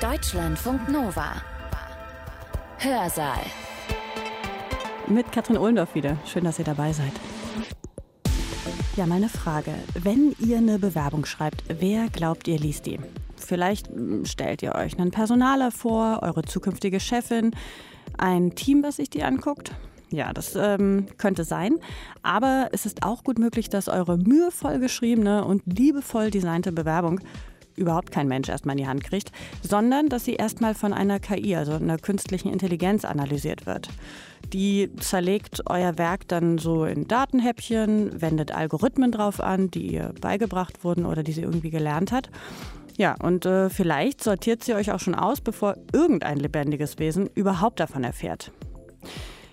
Deutschlandfunk Nova. Hörsaal. Mit Katrin Ohlendorf wieder. Schön, dass ihr dabei seid. Ja, meine Frage. Wenn ihr eine Bewerbung schreibt, wer glaubt ihr liest die? Vielleicht hm, stellt ihr euch einen Personaler vor, eure zukünftige Chefin, ein Team, was sich die anguckt. Ja, das ähm, könnte sein. Aber es ist auch gut möglich, dass eure mühevoll geschriebene und liebevoll designte Bewerbung überhaupt kein Mensch erstmal in die Hand kriegt, sondern dass sie erstmal von einer KI, also einer künstlichen Intelligenz, analysiert wird. Die zerlegt euer Werk dann so in Datenhäppchen, wendet Algorithmen drauf an, die ihr beigebracht wurden oder die sie irgendwie gelernt hat. Ja, und äh, vielleicht sortiert sie euch auch schon aus, bevor irgendein lebendiges Wesen überhaupt davon erfährt.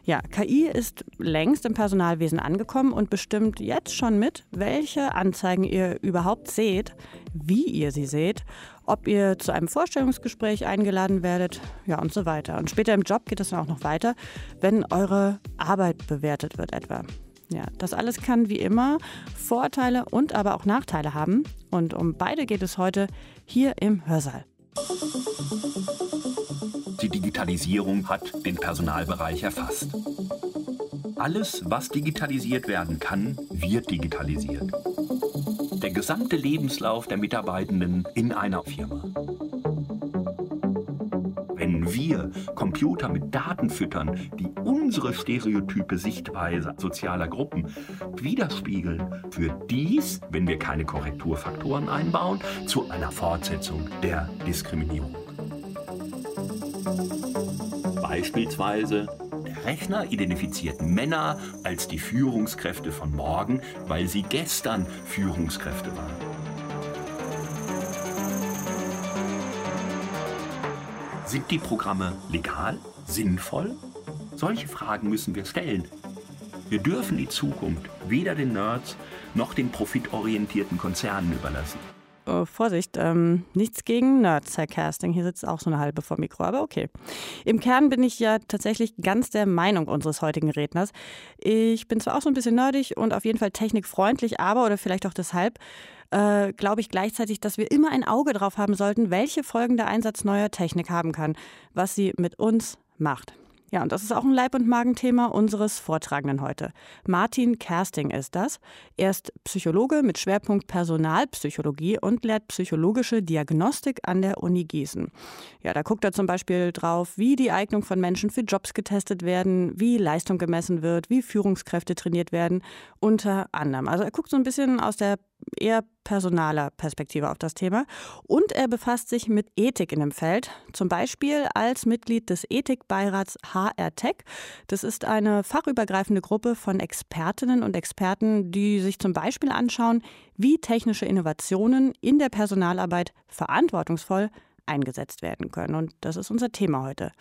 Ja, KI ist längst im Personalwesen angekommen und bestimmt jetzt schon mit, welche Anzeigen ihr überhaupt seht, wie ihr sie seht, ob ihr zu einem Vorstellungsgespräch eingeladen werdet, ja und so weiter. Und später im Job geht es dann auch noch weiter, wenn eure Arbeit bewertet wird etwa. Ja, das alles kann wie immer Vorteile und aber auch Nachteile haben. Und um beide geht es heute hier im Hörsaal. Digitalisierung hat den Personalbereich erfasst. Alles, was digitalisiert werden kann, wird digitalisiert. Der gesamte Lebenslauf der Mitarbeitenden in einer Firma. Wenn wir Computer mit Daten füttern, die unsere stereotype Sichtweise sozialer Gruppen widerspiegeln, führt dies, wenn wir keine Korrekturfaktoren einbauen, zu einer Fortsetzung der Diskriminierung. Beispielsweise der Rechner identifiziert Männer als die Führungskräfte von morgen, weil sie gestern Führungskräfte waren. Sind die Programme legal, sinnvoll? Solche Fragen müssen wir stellen. Wir dürfen die Zukunft weder den Nerds noch den profitorientierten Konzernen überlassen. Oh, Vorsicht, ähm, nichts gegen Nerds, Herr Casting. Hier sitzt auch so eine halbe vor Mikro, aber okay. Im Kern bin ich ja tatsächlich ganz der Meinung unseres heutigen Redners. Ich bin zwar auch so ein bisschen nerdig und auf jeden Fall technikfreundlich, aber oder vielleicht auch deshalb äh, glaube ich gleichzeitig, dass wir immer ein Auge drauf haben sollten, welche Folgen der Einsatz neuer Technik haben kann, was sie mit uns macht. Ja, und das ist auch ein Leib- und Magenthema unseres Vortragenden heute. Martin Kersting ist das. Er ist Psychologe mit Schwerpunkt Personalpsychologie und lehrt psychologische Diagnostik an der Uni Gießen. Ja, da guckt er zum Beispiel drauf, wie die Eignung von Menschen für Jobs getestet werden, wie Leistung gemessen wird, wie Führungskräfte trainiert werden, unter anderem. Also er guckt so ein bisschen aus der eher personaler Perspektive auf das Thema. Und er befasst sich mit Ethik in dem Feld, zum Beispiel als Mitglied des Ethikbeirats HR Tech. Das ist eine fachübergreifende Gruppe von Expertinnen und Experten, die sich zum Beispiel anschauen, wie technische Innovationen in der Personalarbeit verantwortungsvoll eingesetzt werden können. Und das ist unser Thema heute.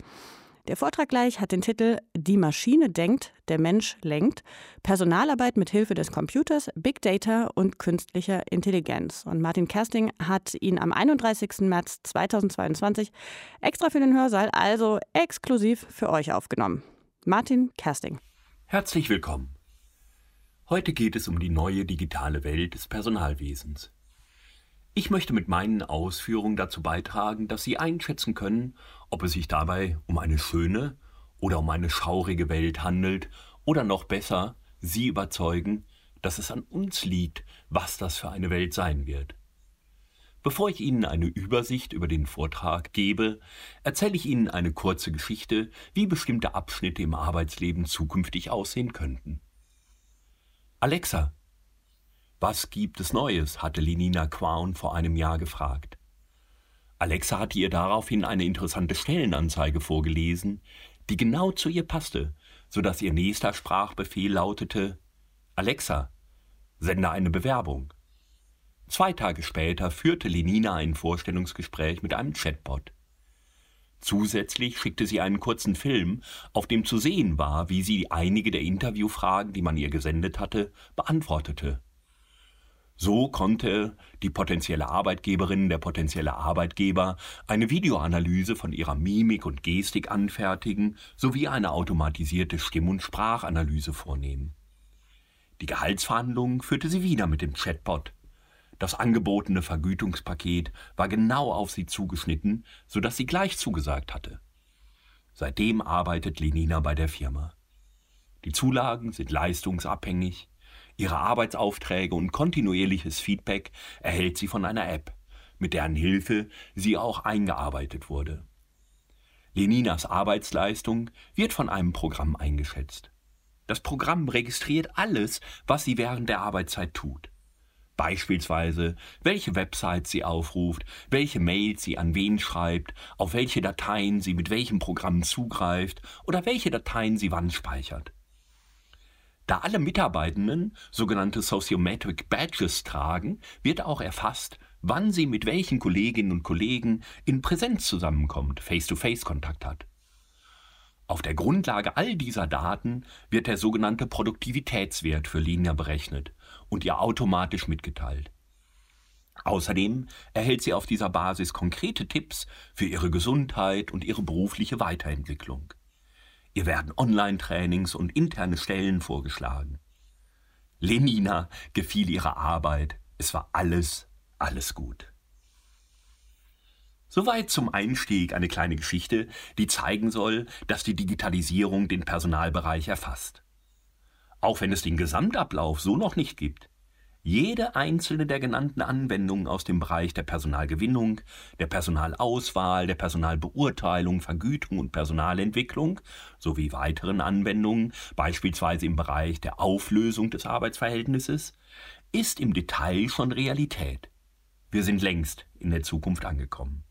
Der Vortrag gleich hat den Titel Die Maschine denkt, der Mensch lenkt. Personalarbeit mit Hilfe des Computers, Big Data und künstlicher Intelligenz. Und Martin Kersting hat ihn am 31. März 2022 extra für den Hörsaal, also exklusiv für euch aufgenommen. Martin Kersting. Herzlich willkommen. Heute geht es um die neue digitale Welt des Personalwesens. Ich möchte mit meinen Ausführungen dazu beitragen, dass Sie einschätzen können, ob es sich dabei um eine schöne oder um eine schaurige Welt handelt oder noch besser, Sie überzeugen, dass es an uns liegt, was das für eine Welt sein wird. Bevor ich Ihnen eine Übersicht über den Vortrag gebe, erzähle ich Ihnen eine kurze Geschichte, wie bestimmte Abschnitte im Arbeitsleben zukünftig aussehen könnten. Alexa, was gibt es Neues? hatte Lenina Quaun vor einem Jahr gefragt. Alexa hatte ihr daraufhin eine interessante Stellenanzeige vorgelesen, die genau zu ihr passte, so dass ihr nächster Sprachbefehl lautete Alexa, sende eine Bewerbung. Zwei Tage später führte Lenina ein Vorstellungsgespräch mit einem Chatbot. Zusätzlich schickte sie einen kurzen Film, auf dem zu sehen war, wie sie einige der Interviewfragen, die man ihr gesendet hatte, beantwortete. So konnte die potenzielle Arbeitgeberin, der potenzielle Arbeitgeber eine Videoanalyse von ihrer Mimik und Gestik anfertigen sowie eine automatisierte Stimm- und Sprachanalyse vornehmen. Die Gehaltsverhandlungen führte sie wieder mit dem Chatbot. Das angebotene Vergütungspaket war genau auf sie zugeschnitten, so dass sie gleich zugesagt hatte. Seitdem arbeitet Lenina bei der Firma. Die Zulagen sind leistungsabhängig, ihre Arbeitsaufträge und kontinuierliches Feedback erhält sie von einer App, mit deren Hilfe sie auch eingearbeitet wurde. Leninas Arbeitsleistung wird von einem Programm eingeschätzt. Das Programm registriert alles, was sie während der Arbeitszeit tut. Beispielsweise, welche Websites sie aufruft, welche Mails sie an wen schreibt, auf welche Dateien sie mit welchem Programm zugreift oder welche Dateien sie wann speichert. Da alle Mitarbeitenden sogenannte Sociometric Badges tragen, wird auch erfasst, wann sie mit welchen Kolleginnen und Kollegen in Präsenz zusammenkommt, Face-to-Face-Kontakt hat. Auf der Grundlage all dieser Daten wird der sogenannte Produktivitätswert für Linia berechnet und ihr automatisch mitgeteilt. Außerdem erhält sie auf dieser Basis konkrete Tipps für ihre Gesundheit und ihre berufliche Weiterentwicklung. Ihr werden Online-Trainings und interne Stellen vorgeschlagen. Lenina gefiel ihre Arbeit. Es war alles, alles gut. Soweit zum Einstieg eine kleine Geschichte, die zeigen soll, dass die Digitalisierung den Personalbereich erfasst. Auch wenn es den Gesamtablauf so noch nicht gibt, jede einzelne der genannten Anwendungen aus dem Bereich der Personalgewinnung, der Personalauswahl, der Personalbeurteilung, Vergütung und Personalentwicklung sowie weiteren Anwendungen, beispielsweise im Bereich der Auflösung des Arbeitsverhältnisses, ist im Detail schon Realität. Wir sind längst in der Zukunft angekommen.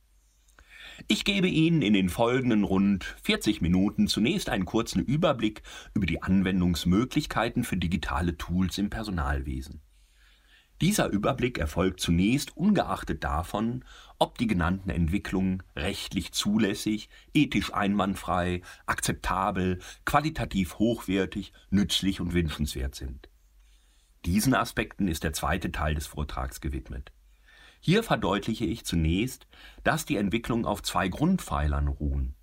Ich gebe Ihnen in den folgenden rund 40 Minuten zunächst einen kurzen Überblick über die Anwendungsmöglichkeiten für digitale Tools im Personalwesen. Dieser Überblick erfolgt zunächst ungeachtet davon, ob die genannten Entwicklungen rechtlich zulässig, ethisch einwandfrei, akzeptabel, qualitativ hochwertig, nützlich und wünschenswert sind. Diesen Aspekten ist der zweite Teil des Vortrags gewidmet. Hier verdeutliche ich zunächst, dass die Entwicklungen auf zwei Grundpfeilern ruhen.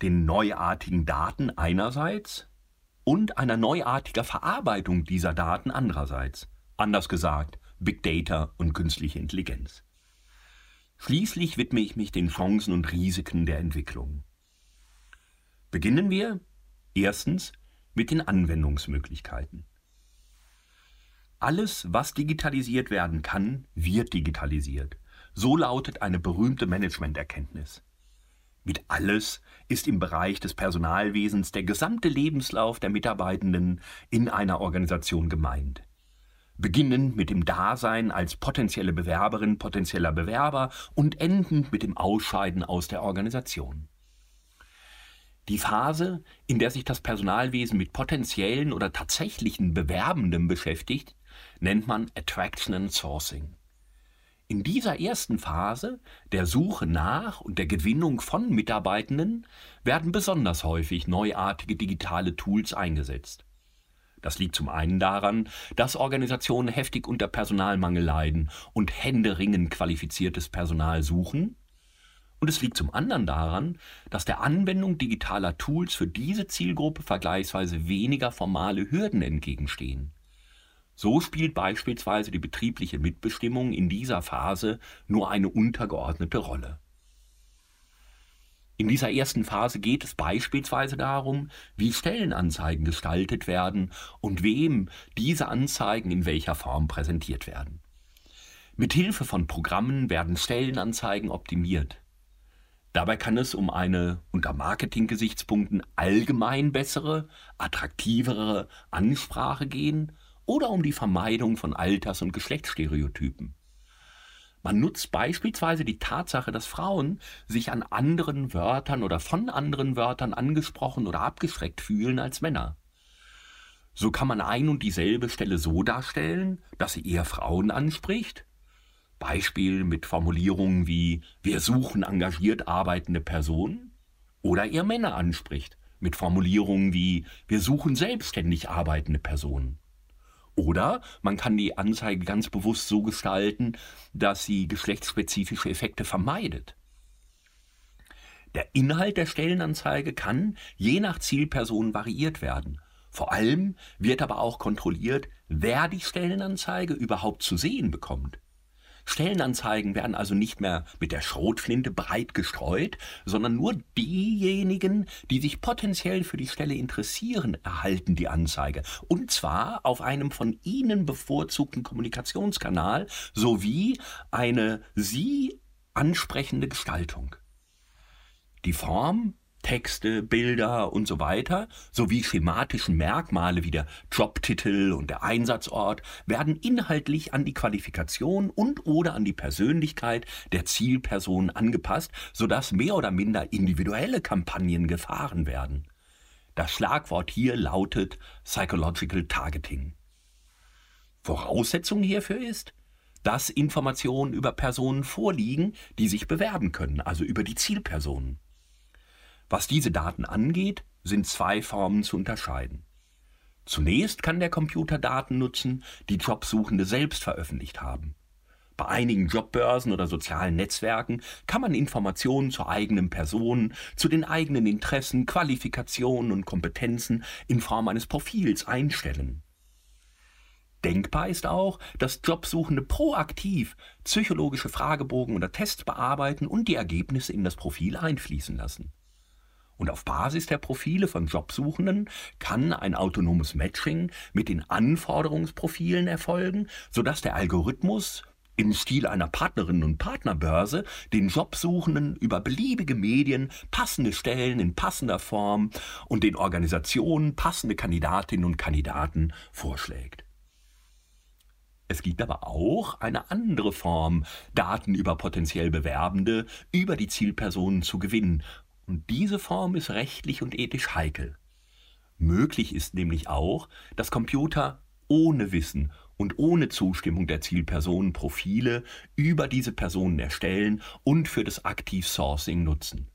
Den neuartigen Daten einerseits und einer neuartiger Verarbeitung dieser Daten andererseits. Anders gesagt, Big Data und künstliche Intelligenz. Schließlich widme ich mich den Chancen und Risiken der Entwicklung. Beginnen wir erstens mit den Anwendungsmöglichkeiten. Alles, was digitalisiert werden kann, wird digitalisiert. So lautet eine berühmte Managementerkenntnis. Mit alles ist im Bereich des Personalwesens der gesamte Lebenslauf der Mitarbeitenden in einer Organisation gemeint beginnend mit dem Dasein als potenzielle Bewerberin, potenzieller Bewerber und endend mit dem Ausscheiden aus der Organisation. Die Phase, in der sich das Personalwesen mit potenziellen oder tatsächlichen Bewerbenden beschäftigt, nennt man Attraction and Sourcing. In dieser ersten Phase, der Suche nach und der Gewinnung von Mitarbeitenden, werden besonders häufig neuartige digitale Tools eingesetzt. Das liegt zum einen daran, dass Organisationen heftig unter Personalmangel leiden und händeringend qualifiziertes Personal suchen. Und es liegt zum anderen daran, dass der Anwendung digitaler Tools für diese Zielgruppe vergleichsweise weniger formale Hürden entgegenstehen. So spielt beispielsweise die betriebliche Mitbestimmung in dieser Phase nur eine untergeordnete Rolle. In dieser ersten Phase geht es beispielsweise darum, wie Stellenanzeigen gestaltet werden und wem diese Anzeigen in welcher Form präsentiert werden. Mit Hilfe von Programmen werden Stellenanzeigen optimiert. Dabei kann es um eine unter Marketinggesichtspunkten allgemein bessere, attraktivere Ansprache gehen oder um die Vermeidung von Alters- und Geschlechtsstereotypen. Man nutzt beispielsweise die Tatsache, dass Frauen sich an anderen Wörtern oder von anderen Wörtern angesprochen oder abgeschreckt fühlen als Männer. So kann man ein und dieselbe Stelle so darstellen, dass sie eher Frauen anspricht. Beispiel mit Formulierungen wie wir suchen engagiert arbeitende Personen oder eher Männer anspricht mit Formulierungen wie wir suchen selbstständig arbeitende Personen. Oder man kann die Anzeige ganz bewusst so gestalten, dass sie geschlechtsspezifische Effekte vermeidet. Der Inhalt der Stellenanzeige kann je nach Zielperson variiert werden. Vor allem wird aber auch kontrolliert, wer die Stellenanzeige überhaupt zu sehen bekommt. Stellenanzeigen werden also nicht mehr mit der Schrotflinte breit gestreut, sondern nur diejenigen, die sich potenziell für die Stelle interessieren, erhalten die Anzeige. Und zwar auf einem von ihnen bevorzugten Kommunikationskanal sowie eine sie ansprechende Gestaltung. Die Form Texte, Bilder und so weiter sowie schematischen Merkmale wie der Jobtitel und der Einsatzort werden inhaltlich an die Qualifikation und oder an die Persönlichkeit der Zielperson angepasst, sodass mehr oder minder individuelle Kampagnen gefahren werden. Das Schlagwort hier lautet Psychological Targeting. Voraussetzung hierfür ist, dass Informationen über Personen vorliegen, die sich bewerben können, also über die Zielpersonen. Was diese Daten angeht, sind zwei Formen zu unterscheiden. Zunächst kann der Computer Daten nutzen, die Jobsuchende selbst veröffentlicht haben. Bei einigen Jobbörsen oder sozialen Netzwerken kann man Informationen zur eigenen Person, zu den eigenen Interessen, Qualifikationen und Kompetenzen in Form eines Profils einstellen. Denkbar ist auch, dass Jobsuchende proaktiv psychologische Fragebogen oder Tests bearbeiten und die Ergebnisse in das Profil einfließen lassen. Und auf Basis der Profile von Jobsuchenden kann ein autonomes Matching mit den Anforderungsprofilen erfolgen, sodass der Algorithmus im Stil einer Partnerinnen- und Partnerbörse den Jobsuchenden über beliebige Medien passende Stellen in passender Form und den Organisationen passende Kandidatinnen und Kandidaten vorschlägt. Es gibt aber auch eine andere Form, Daten über potenziell Bewerbende über die Zielpersonen zu gewinnen, und diese Form ist rechtlich und ethisch heikel. Möglich ist nämlich auch, dass Computer ohne Wissen und ohne Zustimmung der Zielpersonen Profile über diese Personen erstellen und für das Aktiv-Sourcing nutzen.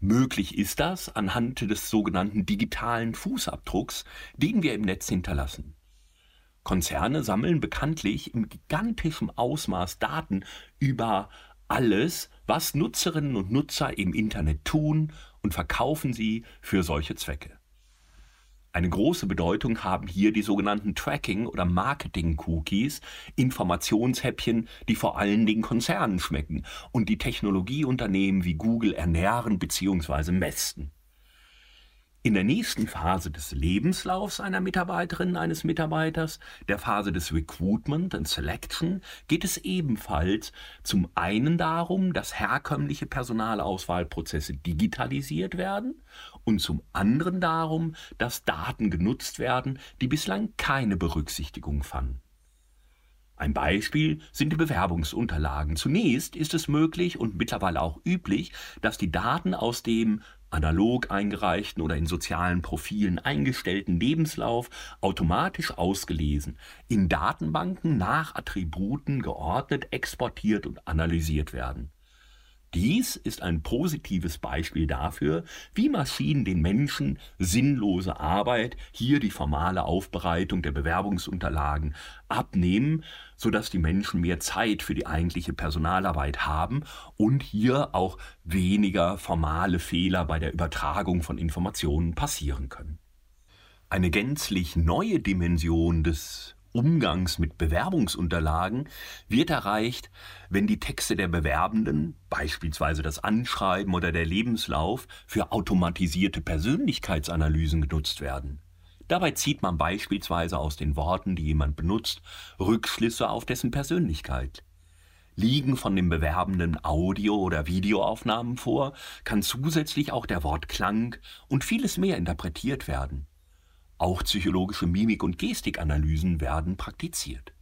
Möglich ist das anhand des sogenannten digitalen Fußabdrucks, den wir im Netz hinterlassen. Konzerne sammeln bekanntlich im gigantischen Ausmaß Daten über alles, was Nutzerinnen und Nutzer im Internet tun und verkaufen sie für solche Zwecke. Eine große Bedeutung haben hier die sogenannten Tracking- oder Marketing-Cookies, Informationshäppchen, die vor allen Dingen Konzernen schmecken und die Technologieunternehmen wie Google ernähren bzw. mästen. In der nächsten Phase des Lebenslaufs einer Mitarbeiterin, eines Mitarbeiters, der Phase des Recruitment and Selection, geht es ebenfalls zum einen darum, dass herkömmliche Personalauswahlprozesse digitalisiert werden und zum anderen darum, dass Daten genutzt werden, die bislang keine Berücksichtigung fanden. Ein Beispiel sind die Bewerbungsunterlagen. Zunächst ist es möglich und mittlerweile auch üblich, dass die Daten aus dem analog eingereichten oder in sozialen Profilen eingestellten Lebenslauf automatisch ausgelesen, in Datenbanken nach Attributen geordnet, exportiert und analysiert werden. Dies ist ein positives Beispiel dafür, wie Maschinen den Menschen sinnlose Arbeit, hier die formale Aufbereitung der Bewerbungsunterlagen, abnehmen, sodass die Menschen mehr Zeit für die eigentliche Personalarbeit haben und hier auch weniger formale Fehler bei der Übertragung von Informationen passieren können. Eine gänzlich neue Dimension des Umgangs mit Bewerbungsunterlagen wird erreicht, wenn die Texte der Bewerbenden, beispielsweise das Anschreiben oder der Lebenslauf, für automatisierte Persönlichkeitsanalysen genutzt werden. Dabei zieht man beispielsweise aus den Worten, die jemand benutzt, Rückschlüsse auf dessen Persönlichkeit. Liegen von dem Bewerbenden Audio- oder Videoaufnahmen vor, kann zusätzlich auch der Wortklang und vieles mehr interpretiert werden. Auch psychologische Mimik- und Gestikanalysen werden praktiziert.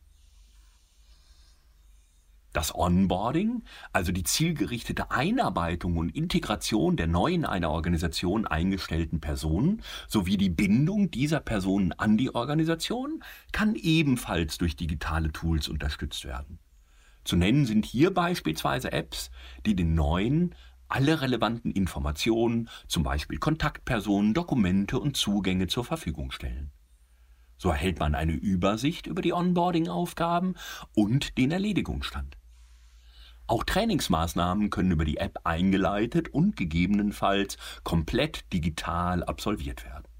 Das Onboarding, also die zielgerichtete Einarbeitung und Integration der neu in einer Organisation eingestellten Personen sowie die Bindung dieser Personen an die Organisation, kann ebenfalls durch digitale Tools unterstützt werden. Zu nennen sind hier beispielsweise Apps, die den neuen alle relevanten Informationen, zum Beispiel Kontaktpersonen, Dokumente und Zugänge zur Verfügung stellen. So erhält man eine Übersicht über die Onboarding-Aufgaben und den Erledigungsstand. Auch Trainingsmaßnahmen können über die App eingeleitet und gegebenenfalls komplett digital absolviert werden.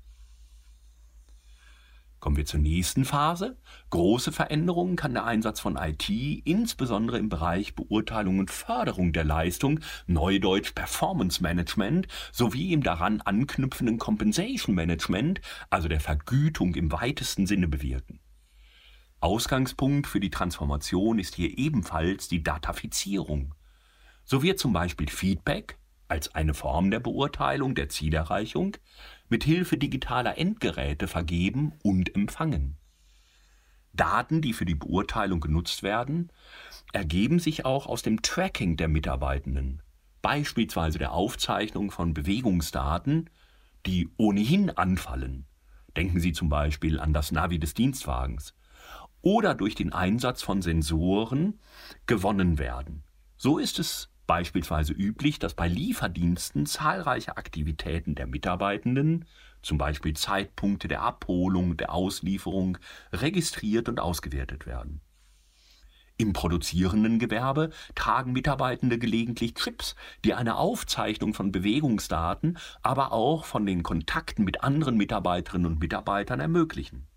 Kommen wir zur nächsten Phase. Große Veränderungen kann der Einsatz von IT, insbesondere im Bereich Beurteilung und Förderung der Leistung, Neudeutsch Performance Management, sowie im daran anknüpfenden Compensation Management, also der Vergütung im weitesten Sinne bewirken. Ausgangspunkt für die Transformation ist hier ebenfalls die Datafizierung. So wird zum Beispiel Feedback als eine Form der Beurteilung der Zielerreichung mit Hilfe digitaler Endgeräte vergeben und empfangen. Daten, die für die Beurteilung genutzt werden, ergeben sich auch aus dem Tracking der Mitarbeitenden, beispielsweise der Aufzeichnung von Bewegungsdaten, die ohnehin anfallen. Denken Sie zum Beispiel an das Navi des Dienstwagens. Oder durch den Einsatz von Sensoren gewonnen werden. So ist es beispielsweise üblich, dass bei Lieferdiensten zahlreiche Aktivitäten der Mitarbeitenden, zum Beispiel Zeitpunkte der Abholung, der Auslieferung, registriert und ausgewertet werden. Im produzierenden Gewerbe tragen Mitarbeitende gelegentlich Chips, die eine Aufzeichnung von Bewegungsdaten, aber auch von den Kontakten mit anderen Mitarbeiterinnen und Mitarbeitern ermöglichen.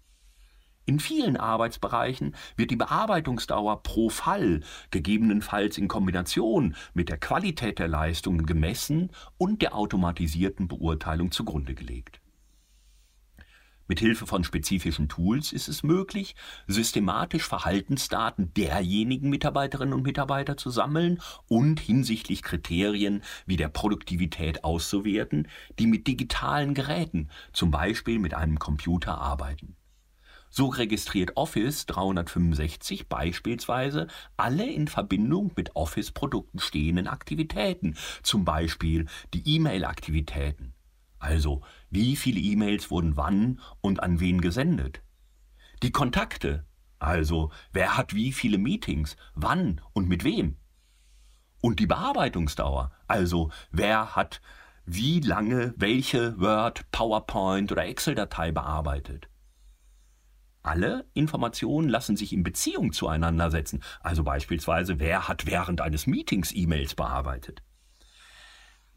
In vielen Arbeitsbereichen wird die Bearbeitungsdauer pro Fall, gegebenenfalls in Kombination mit der Qualität der Leistungen gemessen und der automatisierten Beurteilung zugrunde gelegt. Mit Hilfe von spezifischen Tools ist es möglich, systematisch Verhaltensdaten derjenigen Mitarbeiterinnen und Mitarbeiter zu sammeln und hinsichtlich Kriterien wie der Produktivität auszuwerten, die mit digitalen Geräten, zum Beispiel mit einem Computer, arbeiten. So registriert Office 365 beispielsweise alle in Verbindung mit Office-Produkten stehenden Aktivitäten, zum Beispiel die E-Mail-Aktivitäten. Also, wie viele E-Mails wurden wann und an wen gesendet? Die Kontakte, also wer hat wie viele Meetings, wann und mit wem? Und die Bearbeitungsdauer, also wer hat wie lange welche Word, PowerPoint oder Excel-Datei bearbeitet. Alle Informationen lassen sich in Beziehung zueinander setzen, also beispielsweise, wer hat während eines Meetings E-Mails bearbeitet.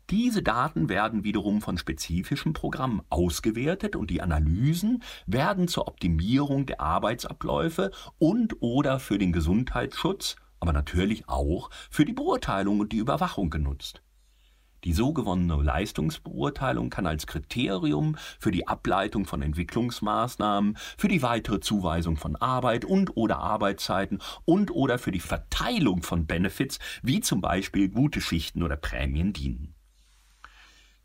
Diese Daten werden wiederum von spezifischen Programmen ausgewertet und die Analysen werden zur Optimierung der Arbeitsabläufe und oder für den Gesundheitsschutz, aber natürlich auch für die Beurteilung und die Überwachung genutzt. Die so gewonnene Leistungsbeurteilung kann als Kriterium für die Ableitung von Entwicklungsmaßnahmen, für die weitere Zuweisung von Arbeit und oder Arbeitszeiten und oder für die Verteilung von Benefits wie zum Beispiel gute Schichten oder Prämien dienen.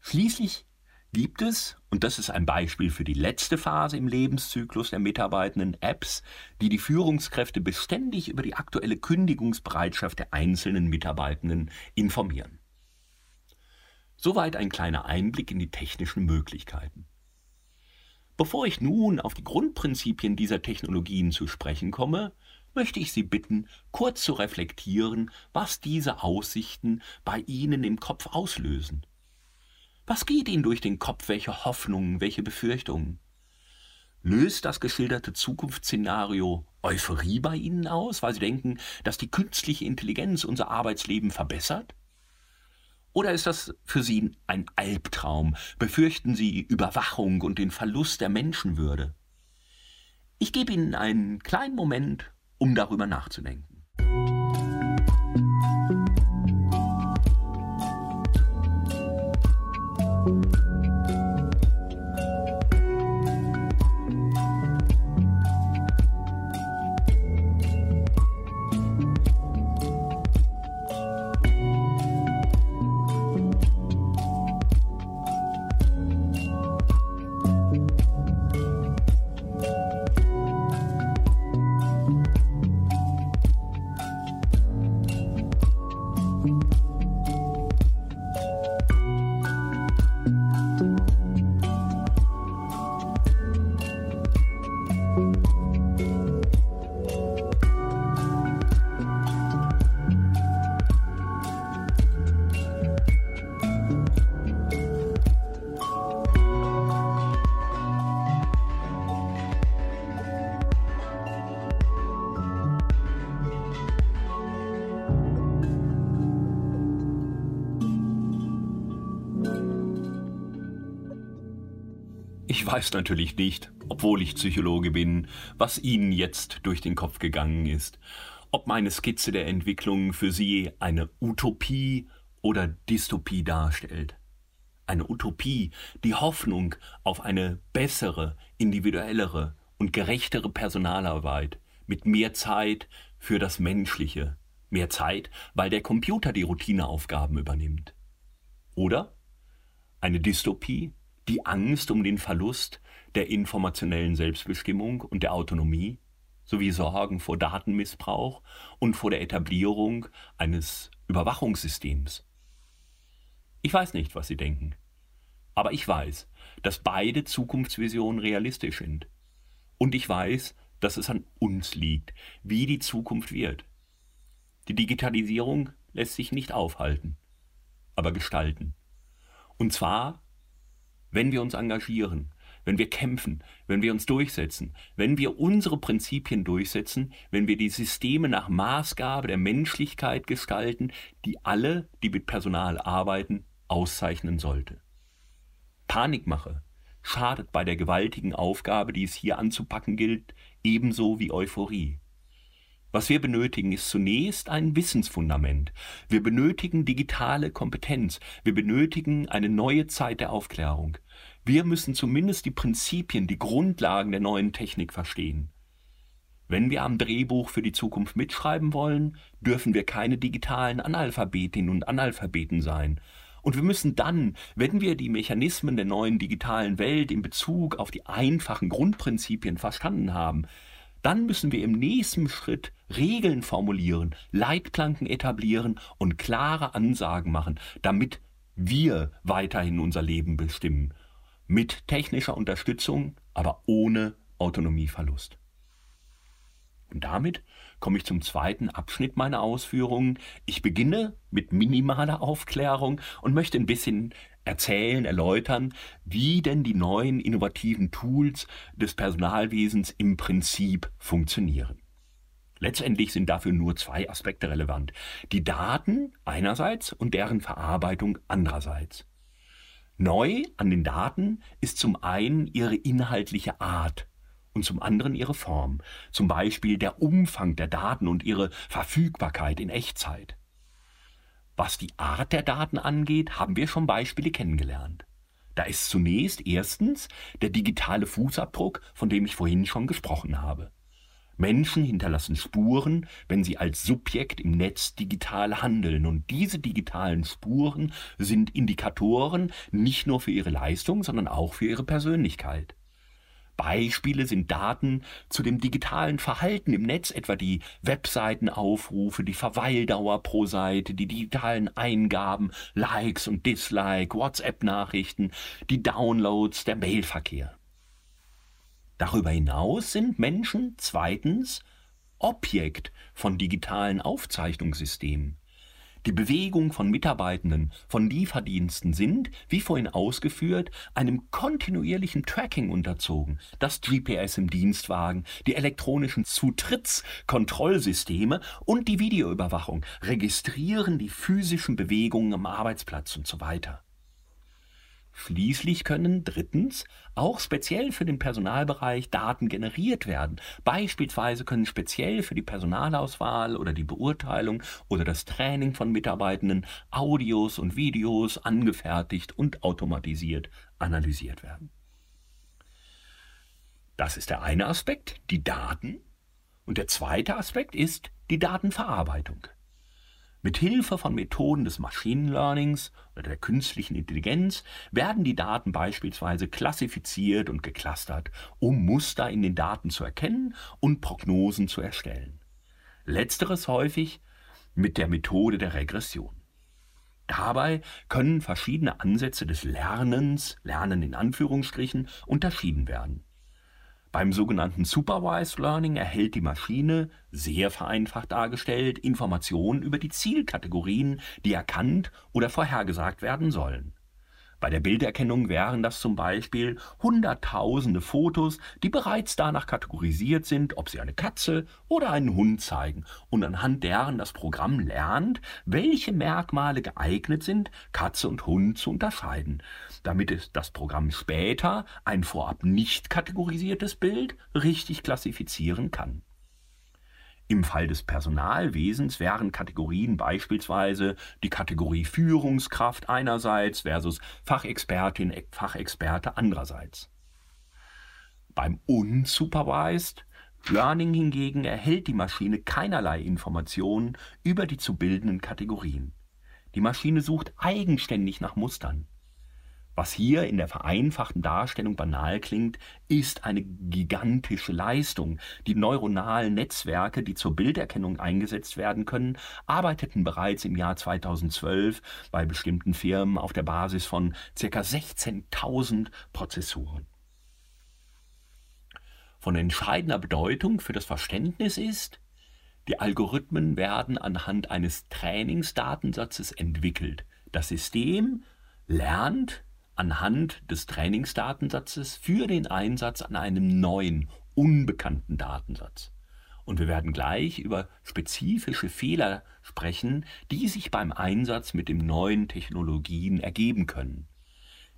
Schließlich gibt es, und das ist ein Beispiel für die letzte Phase im Lebenszyklus der Mitarbeitenden, Apps, die die Führungskräfte beständig über die aktuelle Kündigungsbereitschaft der einzelnen Mitarbeitenden informieren. Soweit ein kleiner Einblick in die technischen Möglichkeiten. Bevor ich nun auf die Grundprinzipien dieser Technologien zu sprechen komme, möchte ich Sie bitten, kurz zu reflektieren, was diese Aussichten bei Ihnen im Kopf auslösen. Was geht Ihnen durch den Kopf, welche Hoffnungen, welche Befürchtungen? Löst das geschilderte Zukunftsszenario Euphorie bei Ihnen aus, weil Sie denken, dass die künstliche Intelligenz unser Arbeitsleben verbessert? Oder ist das für Sie ein Albtraum? Befürchten Sie Überwachung und den Verlust der Menschenwürde? Ich gebe Ihnen einen kleinen Moment, um darüber nachzudenken. Musik weiß natürlich nicht, obwohl ich Psychologe bin, was Ihnen jetzt durch den Kopf gegangen ist, ob meine Skizze der Entwicklung für Sie eine Utopie oder Dystopie darstellt. Eine Utopie, die Hoffnung auf eine bessere, individuellere und gerechtere Personalarbeit mit mehr Zeit für das Menschliche, mehr Zeit, weil der Computer die Routineaufgaben übernimmt. Oder eine Dystopie, die Angst um den Verlust der informationellen Selbstbestimmung und der Autonomie sowie Sorgen vor Datenmissbrauch und vor der Etablierung eines Überwachungssystems. Ich weiß nicht, was Sie denken, aber ich weiß, dass beide Zukunftsvisionen realistisch sind. Und ich weiß, dass es an uns liegt, wie die Zukunft wird. Die Digitalisierung lässt sich nicht aufhalten, aber gestalten. Und zwar wenn wir uns engagieren, wenn wir kämpfen, wenn wir uns durchsetzen, wenn wir unsere Prinzipien durchsetzen, wenn wir die Systeme nach Maßgabe der Menschlichkeit gestalten, die alle, die mit Personal arbeiten, auszeichnen sollte. Panikmache schadet bei der gewaltigen Aufgabe, die es hier anzupacken gilt, ebenso wie Euphorie. Was wir benötigen, ist zunächst ein Wissensfundament. Wir benötigen digitale Kompetenz. Wir benötigen eine neue Zeit der Aufklärung. Wir müssen zumindest die Prinzipien, die Grundlagen der neuen Technik verstehen. Wenn wir am Drehbuch für die Zukunft mitschreiben wollen, dürfen wir keine digitalen Analphabetinnen und Analphabeten sein. Und wir müssen dann, wenn wir die Mechanismen der neuen digitalen Welt in Bezug auf die einfachen Grundprinzipien verstanden haben, dann müssen wir im nächsten Schritt Regeln formulieren, Leitplanken etablieren und klare Ansagen machen, damit wir weiterhin unser Leben bestimmen. Mit technischer Unterstützung, aber ohne Autonomieverlust. Und damit komme ich zum zweiten Abschnitt meiner Ausführungen. Ich beginne mit minimaler Aufklärung und möchte ein bisschen erzählen, erläutern, wie denn die neuen innovativen Tools des Personalwesens im Prinzip funktionieren. Letztendlich sind dafür nur zwei Aspekte relevant. Die Daten einerseits und deren Verarbeitung andererseits. Neu an den Daten ist zum einen ihre inhaltliche Art und zum anderen ihre Form, zum Beispiel der Umfang der Daten und ihre Verfügbarkeit in Echtzeit. Was die Art der Daten angeht, haben wir schon Beispiele kennengelernt. Da ist zunächst erstens der digitale Fußabdruck, von dem ich vorhin schon gesprochen habe. Menschen hinterlassen Spuren, wenn sie als Subjekt im Netz digital handeln. Und diese digitalen Spuren sind Indikatoren nicht nur für ihre Leistung, sondern auch für ihre Persönlichkeit. Beispiele sind Daten zu dem digitalen Verhalten im Netz, etwa die Webseitenaufrufe, die Verweildauer pro Seite, die digitalen Eingaben, Likes und Dislike, WhatsApp-Nachrichten, die Downloads, der Mailverkehr. Darüber hinaus sind Menschen zweitens Objekt von digitalen Aufzeichnungssystemen. Die Bewegung von Mitarbeitenden, von Lieferdiensten sind, wie vorhin ausgeführt, einem kontinuierlichen Tracking unterzogen. Das GPS im Dienstwagen, die elektronischen Zutrittskontrollsysteme und die Videoüberwachung registrieren die physischen Bewegungen am Arbeitsplatz und so weiter. Schließlich können drittens auch speziell für den Personalbereich Daten generiert werden. Beispielsweise können speziell für die Personalauswahl oder die Beurteilung oder das Training von Mitarbeitenden Audios und Videos angefertigt und automatisiert analysiert werden. Das ist der eine Aspekt, die Daten. Und der zweite Aspekt ist die Datenverarbeitung. Mit Hilfe von Methoden des Machine Learnings oder der künstlichen Intelligenz werden die Daten beispielsweise klassifiziert und geclustert, um Muster in den Daten zu erkennen und Prognosen zu erstellen. Letzteres häufig mit der Methode der Regression. Dabei können verschiedene Ansätze des Lernens, Lernen in Anführungsstrichen, unterschieden werden. Beim sogenannten Supervised Learning erhält die Maschine, sehr vereinfacht dargestellt, Informationen über die Zielkategorien, die erkannt oder vorhergesagt werden sollen. Bei der Bilderkennung wären das zum Beispiel hunderttausende Fotos, die bereits danach kategorisiert sind, ob sie eine Katze oder einen Hund zeigen und anhand deren das Programm lernt, welche Merkmale geeignet sind, Katze und Hund zu unterscheiden, damit es das Programm später ein vorab nicht kategorisiertes Bild richtig klassifizieren kann. Im Fall des Personalwesens wären Kategorien beispielsweise die Kategorie Führungskraft einerseits versus Fachexpertin, Fachexperte andererseits. Beim Unsupervised Learning hingegen erhält die Maschine keinerlei Informationen über die zu bildenden Kategorien. Die Maschine sucht eigenständig nach Mustern. Was hier in der vereinfachten Darstellung banal klingt, ist eine gigantische Leistung. Die neuronalen Netzwerke, die zur Bilderkennung eingesetzt werden können, arbeiteten bereits im Jahr 2012 bei bestimmten Firmen auf der Basis von ca. 16.000 Prozessoren. Von entscheidender Bedeutung für das Verständnis ist, die Algorithmen werden anhand eines Trainingsdatensatzes entwickelt. Das System lernt anhand des Trainingsdatensatzes für den Einsatz an einem neuen, unbekannten Datensatz. Und wir werden gleich über spezifische Fehler sprechen, die sich beim Einsatz mit den neuen Technologien ergeben können.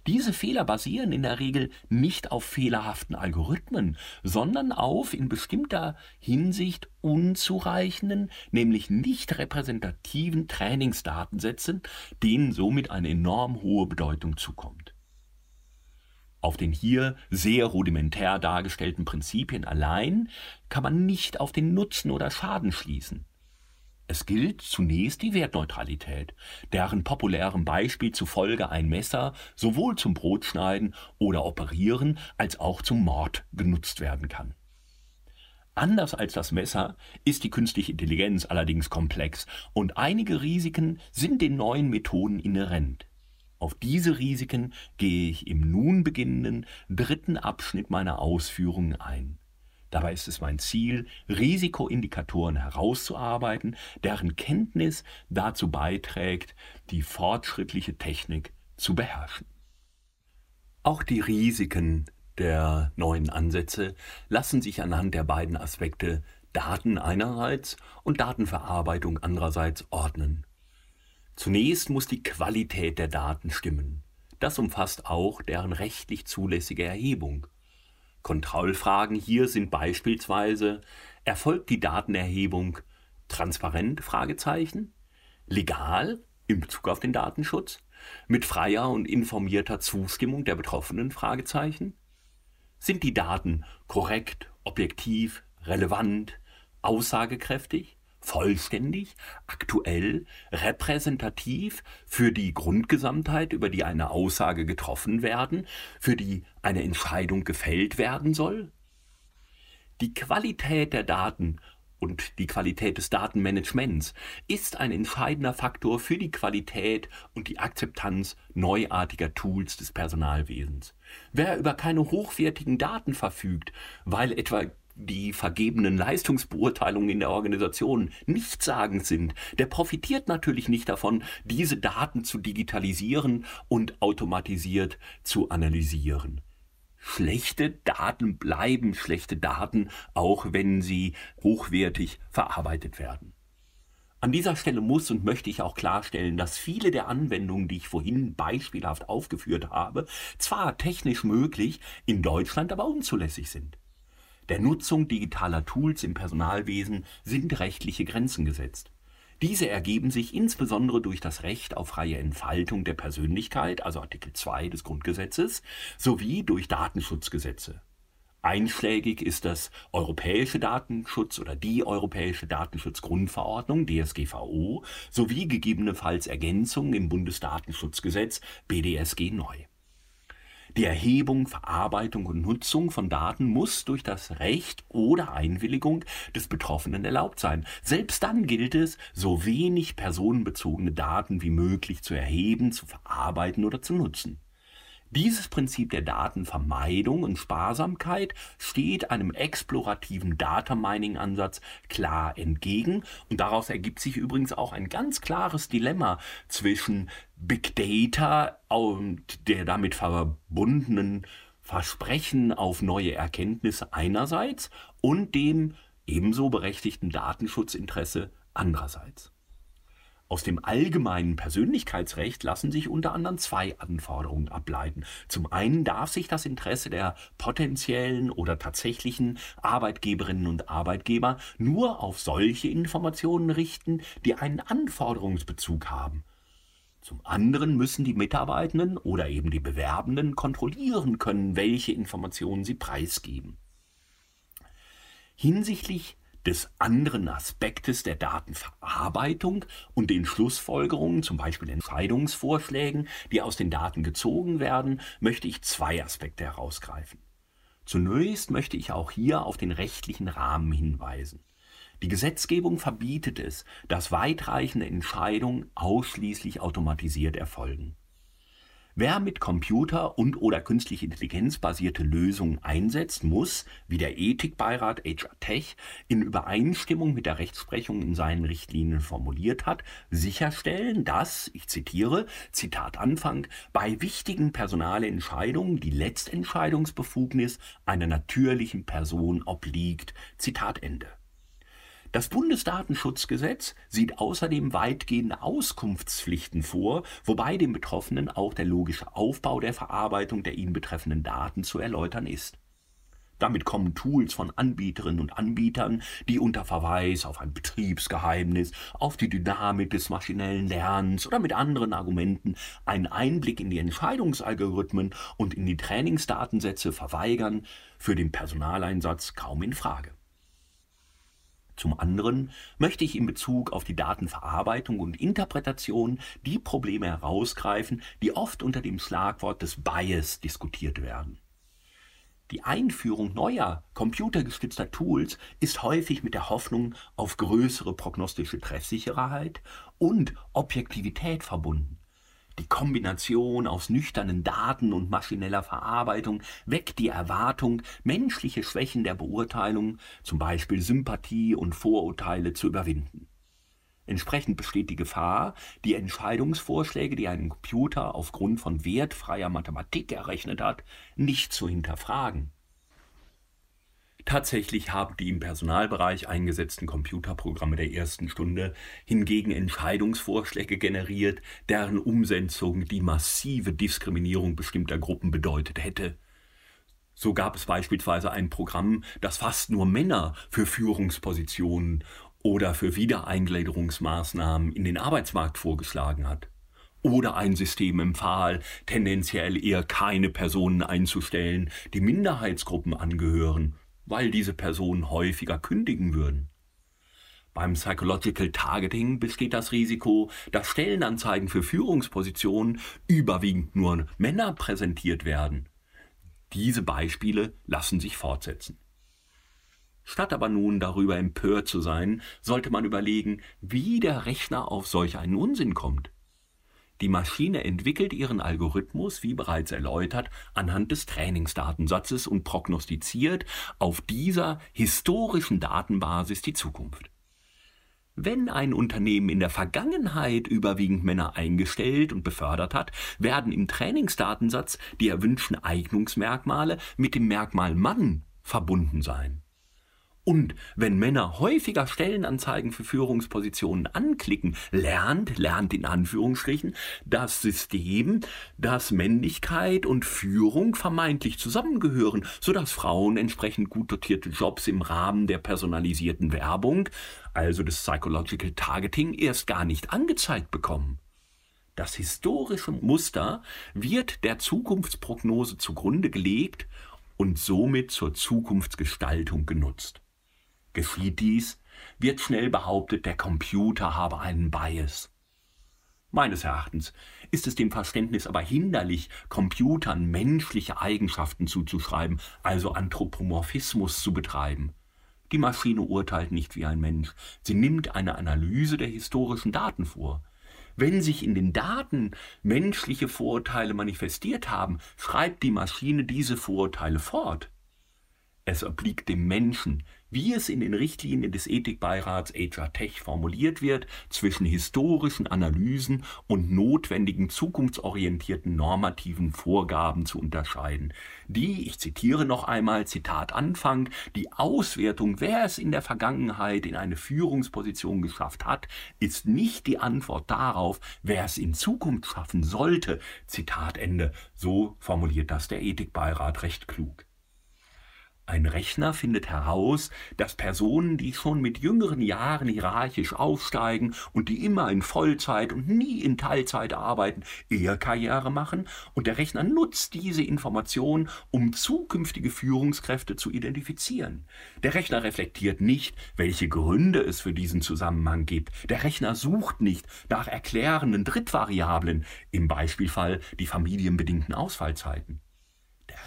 Diese Fehler basieren in der Regel nicht auf fehlerhaften Algorithmen, sondern auf in bestimmter Hinsicht unzureichenden, nämlich nicht repräsentativen Trainingsdatensätzen, denen somit eine enorm hohe Bedeutung zukommt. Auf den hier sehr rudimentär dargestellten Prinzipien allein kann man nicht auf den Nutzen oder Schaden schließen. Es gilt zunächst die Wertneutralität, deren populärem Beispiel zufolge ein Messer sowohl zum Brotschneiden oder Operieren als auch zum Mord genutzt werden kann. Anders als das Messer ist die künstliche Intelligenz allerdings komplex und einige Risiken sind den neuen Methoden inhärent. Auf diese Risiken gehe ich im nun beginnenden dritten Abschnitt meiner Ausführungen ein. Dabei ist es mein Ziel, Risikoindikatoren herauszuarbeiten, deren Kenntnis dazu beiträgt, die fortschrittliche Technik zu beherrschen. Auch die Risiken der neuen Ansätze lassen sich anhand der beiden Aspekte Daten einerseits und Datenverarbeitung andererseits ordnen. Zunächst muss die Qualität der Daten stimmen. Das umfasst auch deren rechtlich zulässige Erhebung. Kontrollfragen hier sind beispielsweise, erfolgt die Datenerhebung transparent? Legal in Bezug auf den Datenschutz, mit freier und informierter Zustimmung der Betroffenen? Fragezeichen, sind die Daten korrekt, objektiv, relevant, aussagekräftig? Vollständig, aktuell, repräsentativ für die Grundgesamtheit, über die eine Aussage getroffen werden, für die eine Entscheidung gefällt werden soll? Die Qualität der Daten und die Qualität des Datenmanagements ist ein entscheidender Faktor für die Qualität und die Akzeptanz neuartiger Tools des Personalwesens. Wer über keine hochwertigen Daten verfügt, weil etwa die vergebenen Leistungsbeurteilungen in der Organisation nichtssagend sind, der profitiert natürlich nicht davon, diese Daten zu digitalisieren und automatisiert zu analysieren. Schlechte Daten bleiben schlechte Daten, auch wenn sie hochwertig verarbeitet werden. An dieser Stelle muss und möchte ich auch klarstellen, dass viele der Anwendungen, die ich vorhin beispielhaft aufgeführt habe, zwar technisch möglich, in Deutschland aber unzulässig sind. Der Nutzung digitaler Tools im Personalwesen sind rechtliche Grenzen gesetzt. Diese ergeben sich insbesondere durch das Recht auf freie Entfaltung der Persönlichkeit, also Artikel 2 des Grundgesetzes, sowie durch Datenschutzgesetze. Einschlägig ist das Europäische Datenschutz oder die Europäische Datenschutzgrundverordnung DSGVO sowie gegebenenfalls Ergänzungen im Bundesdatenschutzgesetz BDSG neu. Die Erhebung, Verarbeitung und Nutzung von Daten muss durch das Recht oder Einwilligung des Betroffenen erlaubt sein. Selbst dann gilt es, so wenig personenbezogene Daten wie möglich zu erheben, zu verarbeiten oder zu nutzen. Dieses Prinzip der Datenvermeidung und Sparsamkeit steht einem explorativen Data Mining Ansatz klar entgegen und daraus ergibt sich übrigens auch ein ganz klares Dilemma zwischen Big Data und der damit verbundenen Versprechen auf neue Erkenntnisse einerseits und dem ebenso berechtigten Datenschutzinteresse andererseits. Aus dem allgemeinen Persönlichkeitsrecht lassen sich unter anderem zwei Anforderungen ableiten. Zum einen darf sich das Interesse der potenziellen oder tatsächlichen Arbeitgeberinnen und Arbeitgeber nur auf solche Informationen richten, die einen Anforderungsbezug haben. Zum anderen müssen die Mitarbeitenden oder eben die Bewerbenden kontrollieren können, welche Informationen sie preisgeben. Hinsichtlich des anderen Aspektes der Datenverarbeitung und den Schlussfolgerungen, zum Beispiel Entscheidungsvorschlägen, die aus den Daten gezogen werden, möchte ich zwei Aspekte herausgreifen. Zunächst möchte ich auch hier auf den rechtlichen Rahmen hinweisen. Die Gesetzgebung verbietet es, dass weitreichende Entscheidungen ausschließlich automatisiert erfolgen. Wer mit Computer und oder künstliche Intelligenz basierte Lösungen einsetzt, muss, wie der Ethikbeirat HR Tech in Übereinstimmung mit der Rechtsprechung in seinen Richtlinien formuliert hat, sicherstellen, dass, ich zitiere, Zitat Anfang, bei wichtigen Personalentscheidungen die Letztentscheidungsbefugnis einer natürlichen Person obliegt. Zitat Ende. Das Bundesdatenschutzgesetz sieht außerdem weitgehende Auskunftspflichten vor, wobei dem Betroffenen auch der logische Aufbau der Verarbeitung der ihn betreffenden Daten zu erläutern ist. Damit kommen Tools von Anbieterinnen und Anbietern, die unter Verweis auf ein Betriebsgeheimnis, auf die Dynamik des maschinellen Lernens oder mit anderen Argumenten einen Einblick in die Entscheidungsalgorithmen und in die Trainingsdatensätze verweigern, für den Personaleinsatz kaum in Frage. Zum anderen möchte ich in Bezug auf die Datenverarbeitung und Interpretation die Probleme herausgreifen, die oft unter dem Schlagwort des Bias diskutiert werden. Die Einführung neuer computergestützter Tools ist häufig mit der Hoffnung auf größere prognostische Treffsicherheit und Objektivität verbunden. Die Kombination aus nüchternen Daten und maschineller Verarbeitung weckt die Erwartung, menschliche Schwächen der Beurteilung, zum Beispiel Sympathie und Vorurteile, zu überwinden. Entsprechend besteht die Gefahr, die Entscheidungsvorschläge, die ein Computer aufgrund von wertfreier Mathematik errechnet hat, nicht zu hinterfragen. Tatsächlich haben die im Personalbereich eingesetzten Computerprogramme der ersten Stunde hingegen Entscheidungsvorschläge generiert, deren Umsetzung die massive Diskriminierung bestimmter Gruppen bedeutet hätte. So gab es beispielsweise ein Programm, das fast nur Männer für Führungspositionen oder für Wiedereingliederungsmaßnahmen in den Arbeitsmarkt vorgeschlagen hat. Oder ein System empfahl, tendenziell eher keine Personen einzustellen, die Minderheitsgruppen angehören weil diese Personen häufiger kündigen würden. Beim Psychological Targeting besteht das Risiko, dass Stellenanzeigen für Führungspositionen überwiegend nur Männer präsentiert werden. Diese Beispiele lassen sich fortsetzen. Statt aber nun darüber empört zu sein, sollte man überlegen, wie der Rechner auf solch einen Unsinn kommt. Die Maschine entwickelt ihren Algorithmus, wie bereits erläutert, anhand des Trainingsdatensatzes und prognostiziert auf dieser historischen Datenbasis die Zukunft. Wenn ein Unternehmen in der Vergangenheit überwiegend Männer eingestellt und befördert hat, werden im Trainingsdatensatz die erwünschten Eignungsmerkmale mit dem Merkmal Mann verbunden sein. Und wenn Männer häufiger Stellenanzeigen für Führungspositionen anklicken, lernt, lernt in Anführungsstrichen, das System, dass Männlichkeit und Führung vermeintlich zusammengehören, sodass Frauen entsprechend gut dotierte Jobs im Rahmen der personalisierten Werbung, also des Psychological Targeting, erst gar nicht angezeigt bekommen. Das historische Muster wird der Zukunftsprognose zugrunde gelegt und somit zur Zukunftsgestaltung genutzt. Geschieht dies, wird schnell behauptet, der Computer habe einen Bias. Meines Erachtens ist es dem Verständnis aber hinderlich, Computern menschliche Eigenschaften zuzuschreiben, also Anthropomorphismus zu betreiben. Die Maschine urteilt nicht wie ein Mensch, sie nimmt eine Analyse der historischen Daten vor. Wenn sich in den Daten menschliche Vorurteile manifestiert haben, schreibt die Maschine diese Vorurteile fort. Es obliegt dem Menschen, wie es in den Richtlinien des Ethikbeirats HR Tech formuliert wird, zwischen historischen Analysen und notwendigen zukunftsorientierten normativen Vorgaben zu unterscheiden, die, ich zitiere noch einmal, Zitat Anfang, die Auswertung, wer es in der Vergangenheit in eine Führungsposition geschafft hat, ist nicht die Antwort darauf, wer es in Zukunft schaffen sollte. Zitat Ende. So formuliert das der Ethikbeirat recht klug. Ein Rechner findet heraus, dass Personen, die schon mit jüngeren Jahren hierarchisch aufsteigen und die immer in Vollzeit und nie in Teilzeit arbeiten, eher Karriere machen und der Rechner nutzt diese Information, um zukünftige Führungskräfte zu identifizieren. Der Rechner reflektiert nicht, welche Gründe es für diesen Zusammenhang gibt. Der Rechner sucht nicht nach erklärenden Drittvariablen, im Beispielfall die familienbedingten Ausfallzeiten.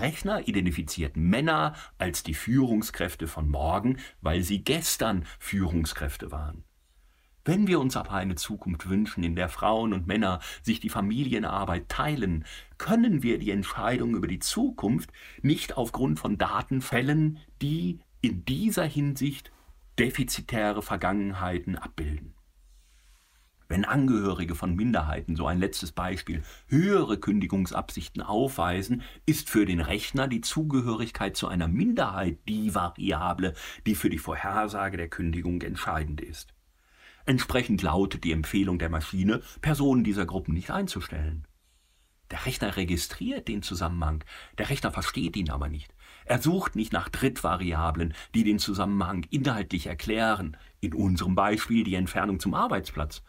Rechner identifiziert Männer als die Führungskräfte von morgen, weil sie gestern Führungskräfte waren. Wenn wir uns aber eine Zukunft wünschen, in der Frauen und Männer sich die Familienarbeit teilen, können wir die Entscheidung über die Zukunft nicht aufgrund von Daten fällen, die in dieser Hinsicht defizitäre Vergangenheiten abbilden. Wenn Angehörige von Minderheiten, so ein letztes Beispiel, höhere Kündigungsabsichten aufweisen, ist für den Rechner die Zugehörigkeit zu einer Minderheit die Variable, die für die Vorhersage der Kündigung entscheidend ist. Entsprechend lautet die Empfehlung der Maschine, Personen dieser Gruppen nicht einzustellen. Der Rechner registriert den Zusammenhang, der Rechner versteht ihn aber nicht. Er sucht nicht nach Drittvariablen, die den Zusammenhang inhaltlich erklären, in unserem Beispiel die Entfernung zum Arbeitsplatz,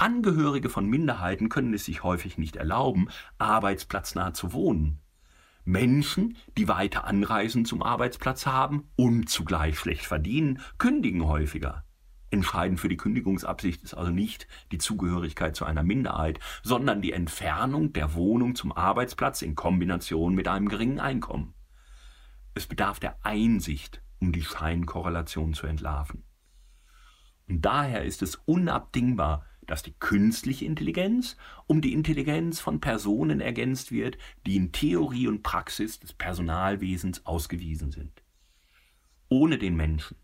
Angehörige von Minderheiten können es sich häufig nicht erlauben, arbeitsplatznah zu wohnen. Menschen, die weiter Anreisen zum Arbeitsplatz haben und zugleich schlecht verdienen, kündigen häufiger. Entscheidend für die Kündigungsabsicht ist also nicht die Zugehörigkeit zu einer Minderheit, sondern die Entfernung der Wohnung zum Arbeitsplatz in Kombination mit einem geringen Einkommen. Es bedarf der Einsicht, um die Scheinkorrelation zu entlarven. Und daher ist es unabdingbar, dass die künstliche Intelligenz um die Intelligenz von Personen ergänzt wird, die in Theorie und Praxis des Personalwesens ausgewiesen sind. Ohne den Menschen,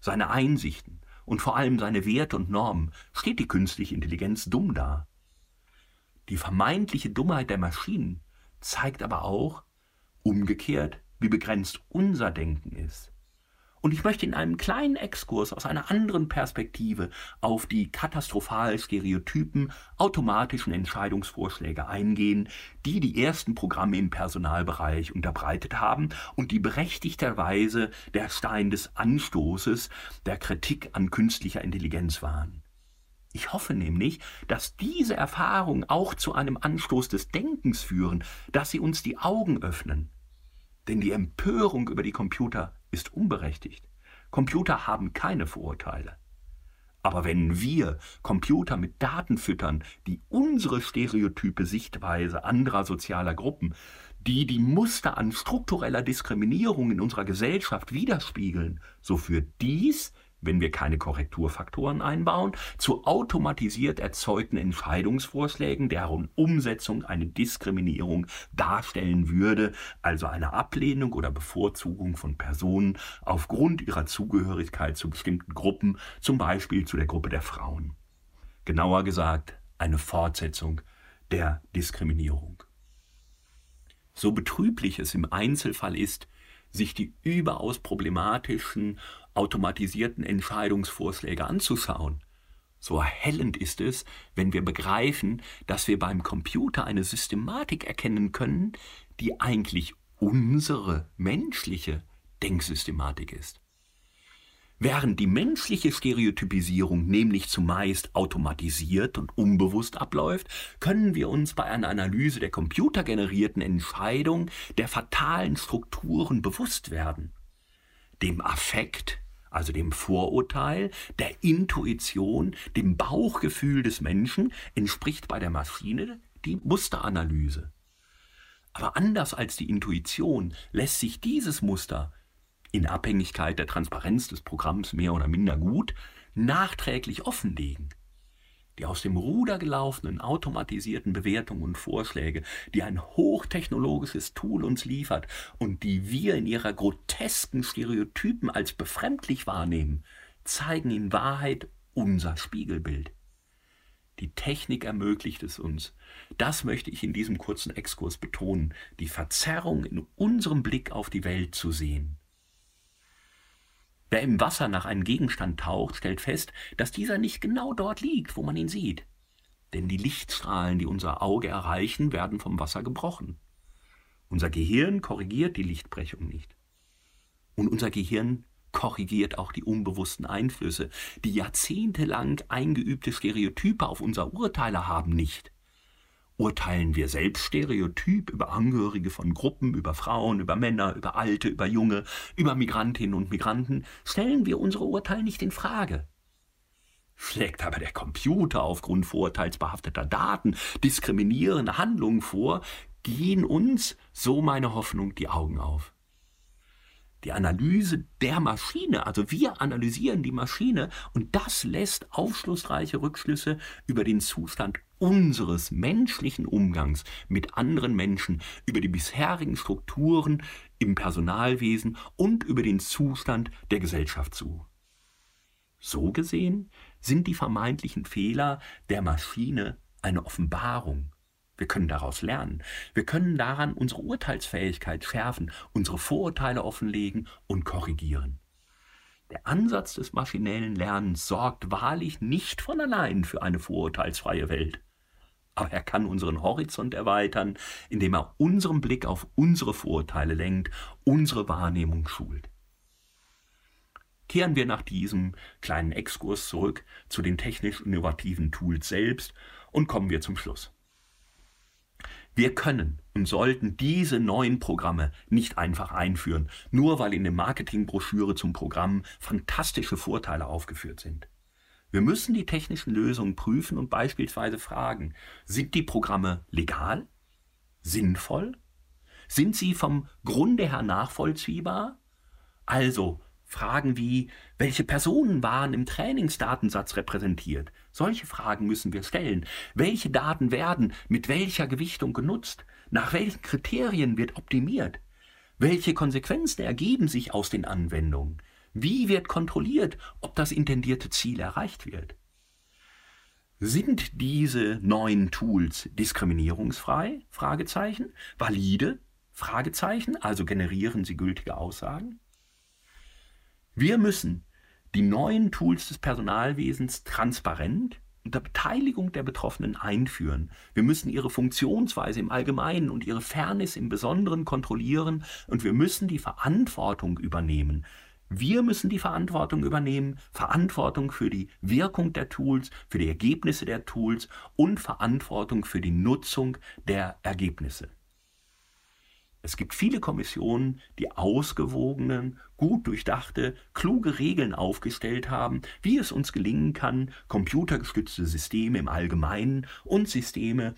seine Einsichten und vor allem seine Werte und Normen steht die künstliche Intelligenz dumm da. Die vermeintliche Dummheit der Maschinen zeigt aber auch, umgekehrt, wie begrenzt unser Denken ist. Und ich möchte in einem kleinen Exkurs aus einer anderen Perspektive auf die katastrophal stereotypen automatischen Entscheidungsvorschläge eingehen, die die ersten Programme im Personalbereich unterbreitet haben und die berechtigterweise der Stein des Anstoßes der Kritik an künstlicher Intelligenz waren. Ich hoffe nämlich, dass diese Erfahrungen auch zu einem Anstoß des Denkens führen, dass sie uns die Augen öffnen. Denn die Empörung über die Computer ist unberechtigt. Computer haben keine Vorurteile. Aber wenn wir Computer mit Daten füttern, die unsere stereotype Sichtweise anderer sozialer Gruppen, die die Muster an struktureller Diskriminierung in unserer Gesellschaft widerspiegeln, so führt dies wenn wir keine Korrekturfaktoren einbauen, zu automatisiert erzeugten Entscheidungsvorschlägen, deren Umsetzung eine Diskriminierung darstellen würde, also eine Ablehnung oder Bevorzugung von Personen aufgrund ihrer Zugehörigkeit zu bestimmten Gruppen, zum Beispiel zu der Gruppe der Frauen. Genauer gesagt, eine Fortsetzung der Diskriminierung. So betrüblich es im Einzelfall ist, sich die überaus problematischen automatisierten Entscheidungsvorschläge anzuschauen. So erhellend ist es, wenn wir begreifen, dass wir beim Computer eine Systematik erkennen können, die eigentlich unsere menschliche Denksystematik ist. Während die menschliche Stereotypisierung nämlich zumeist automatisiert und unbewusst abläuft, können wir uns bei einer Analyse der computergenerierten Entscheidung der fatalen Strukturen bewusst werden. Dem Affekt, also dem Vorurteil, der Intuition, dem Bauchgefühl des Menschen, entspricht bei der Maschine die Musteranalyse. Aber anders als die Intuition lässt sich dieses Muster in Abhängigkeit der Transparenz des Programms mehr oder minder gut nachträglich offenlegen. die aus dem Ruder gelaufenen automatisierten Bewertungen und Vorschläge, die ein hochtechnologisches Tool uns liefert und die wir in ihrer grotesken Stereotypen als befremdlich wahrnehmen, zeigen in Wahrheit unser Spiegelbild. Die Technik ermöglicht es uns, das möchte ich in diesem kurzen Exkurs betonen, die Verzerrung in unserem Blick auf die Welt zu sehen. Wer im Wasser nach einem Gegenstand taucht, stellt fest, dass dieser nicht genau dort liegt, wo man ihn sieht. Denn die Lichtstrahlen, die unser Auge erreichen, werden vom Wasser gebrochen. Unser Gehirn korrigiert die Lichtbrechung nicht. Und unser Gehirn korrigiert auch die unbewussten Einflüsse, die jahrzehntelang eingeübte Stereotype auf unser Urteile haben nicht. Urteilen wir selbst stereotyp über Angehörige von Gruppen, über Frauen, über Männer, über Alte, über Junge, über Migrantinnen und Migranten, stellen wir unsere Urteile nicht in Frage. Schlägt aber der Computer aufgrund vorurteilsbehafteter Daten diskriminierende Handlungen vor, gehen uns, so meine Hoffnung, die Augen auf die Analyse der Maschine. Also wir analysieren die Maschine und das lässt aufschlussreiche Rückschlüsse über den Zustand unseres menschlichen Umgangs mit anderen Menschen, über die bisherigen Strukturen im Personalwesen und über den Zustand der Gesellschaft zu. So gesehen sind die vermeintlichen Fehler der Maschine eine Offenbarung wir können daraus lernen. Wir können daran unsere Urteilsfähigkeit schärfen, unsere Vorurteile offenlegen und korrigieren. Der Ansatz des maschinellen Lernens sorgt wahrlich nicht von allein für eine vorurteilsfreie Welt. Aber er kann unseren Horizont erweitern, indem er unseren Blick auf unsere Vorurteile lenkt, unsere Wahrnehmung schult. Kehren wir nach diesem kleinen Exkurs zurück zu den technisch innovativen Tools selbst und kommen wir zum Schluss. Wir können und sollten diese neuen Programme nicht einfach einführen, nur weil in der Marketingbroschüre zum Programm fantastische Vorteile aufgeführt sind. Wir müssen die technischen Lösungen prüfen und beispielsweise fragen, sind die Programme legal? Sinnvoll? Sind sie vom Grunde her nachvollziehbar? Also Fragen wie, welche Personen waren im Trainingsdatensatz repräsentiert? Solche Fragen müssen wir stellen. Welche Daten werden mit welcher Gewichtung genutzt? Nach welchen Kriterien wird optimiert? Welche Konsequenzen ergeben sich aus den Anwendungen? Wie wird kontrolliert, ob das intendierte Ziel erreicht wird? Sind diese neuen Tools diskriminierungsfrei? Fragezeichen. Valide? Fragezeichen. Also generieren sie gültige Aussagen? Wir müssen die neuen Tools des Personalwesens transparent unter Beteiligung der Betroffenen einführen. Wir müssen ihre Funktionsweise im Allgemeinen und ihre Fairness im Besonderen kontrollieren und wir müssen die Verantwortung übernehmen. Wir müssen die Verantwortung übernehmen, Verantwortung für die Wirkung der Tools, für die Ergebnisse der Tools und Verantwortung für die Nutzung der Ergebnisse. Es gibt viele Kommissionen, die ausgewogenen, gut durchdachte, kluge Regeln aufgestellt haben, wie es uns gelingen kann, computergestützte Systeme im Allgemeinen und Systeme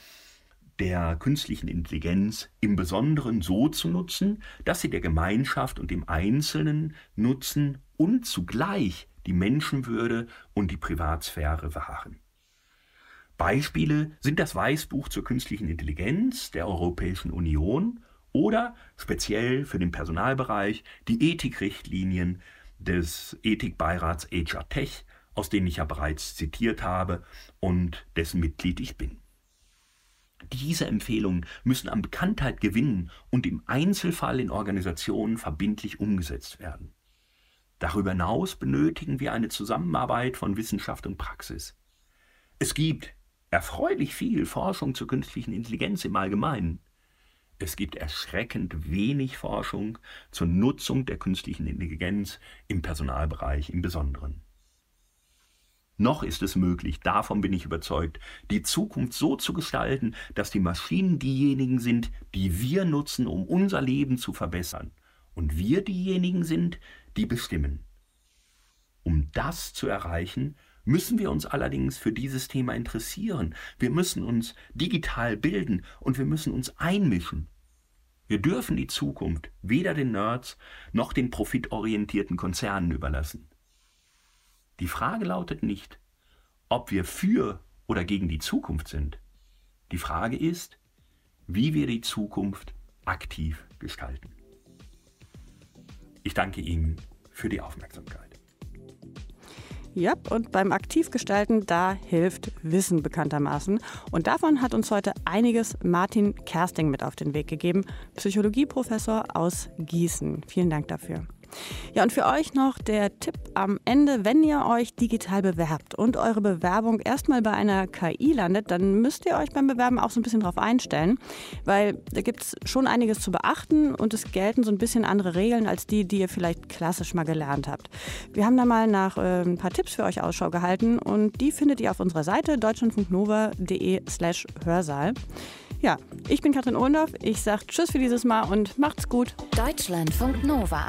der künstlichen Intelligenz im Besonderen so zu nutzen, dass sie der Gemeinschaft und dem Einzelnen nutzen und zugleich die Menschenwürde und die Privatsphäre wahren. Beispiele sind das Weißbuch zur künstlichen Intelligenz der Europäischen Union oder speziell für den Personalbereich die Ethikrichtlinien des Ethikbeirats HR Tech, aus denen ich ja bereits zitiert habe und dessen Mitglied ich bin. Diese Empfehlungen müssen an Bekanntheit gewinnen und im Einzelfall in Organisationen verbindlich umgesetzt werden. Darüber hinaus benötigen wir eine Zusammenarbeit von Wissenschaft und Praxis. Es gibt erfreulich viel Forschung zur künstlichen Intelligenz im Allgemeinen. Es gibt erschreckend wenig Forschung zur Nutzung der künstlichen Intelligenz im Personalbereich im Besonderen. Noch ist es möglich, davon bin ich überzeugt, die Zukunft so zu gestalten, dass die Maschinen diejenigen sind, die wir nutzen, um unser Leben zu verbessern, und wir diejenigen sind, die bestimmen. Um das zu erreichen, müssen wir uns allerdings für dieses Thema interessieren. Wir müssen uns digital bilden und wir müssen uns einmischen. Wir dürfen die Zukunft weder den Nerds noch den profitorientierten Konzernen überlassen. Die Frage lautet nicht, ob wir für oder gegen die Zukunft sind. Die Frage ist, wie wir die Zukunft aktiv gestalten. Ich danke Ihnen für die Aufmerksamkeit. Ja, und beim Aktivgestalten, da hilft Wissen bekanntermaßen. Und davon hat uns heute einiges Martin Kersting mit auf den Weg gegeben, Psychologieprofessor aus Gießen. Vielen Dank dafür. Ja, und für euch noch der Tipp am Ende, wenn ihr euch digital bewerbt und eure Bewerbung erstmal bei einer KI landet, dann müsst ihr euch beim Bewerben auch so ein bisschen drauf einstellen, weil da gibt es schon einiges zu beachten und es gelten so ein bisschen andere Regeln als die, die ihr vielleicht klassisch mal gelernt habt. Wir haben da mal nach äh, ein paar Tipps für euch Ausschau gehalten und die findet ihr auf unserer Seite deutschlandfunknova.de slash Hörsaal. Ja, ich bin Katrin Ohlendorf. Ich sage Tschüss für dieses Mal und macht's gut. Deutschlandfunk Nova.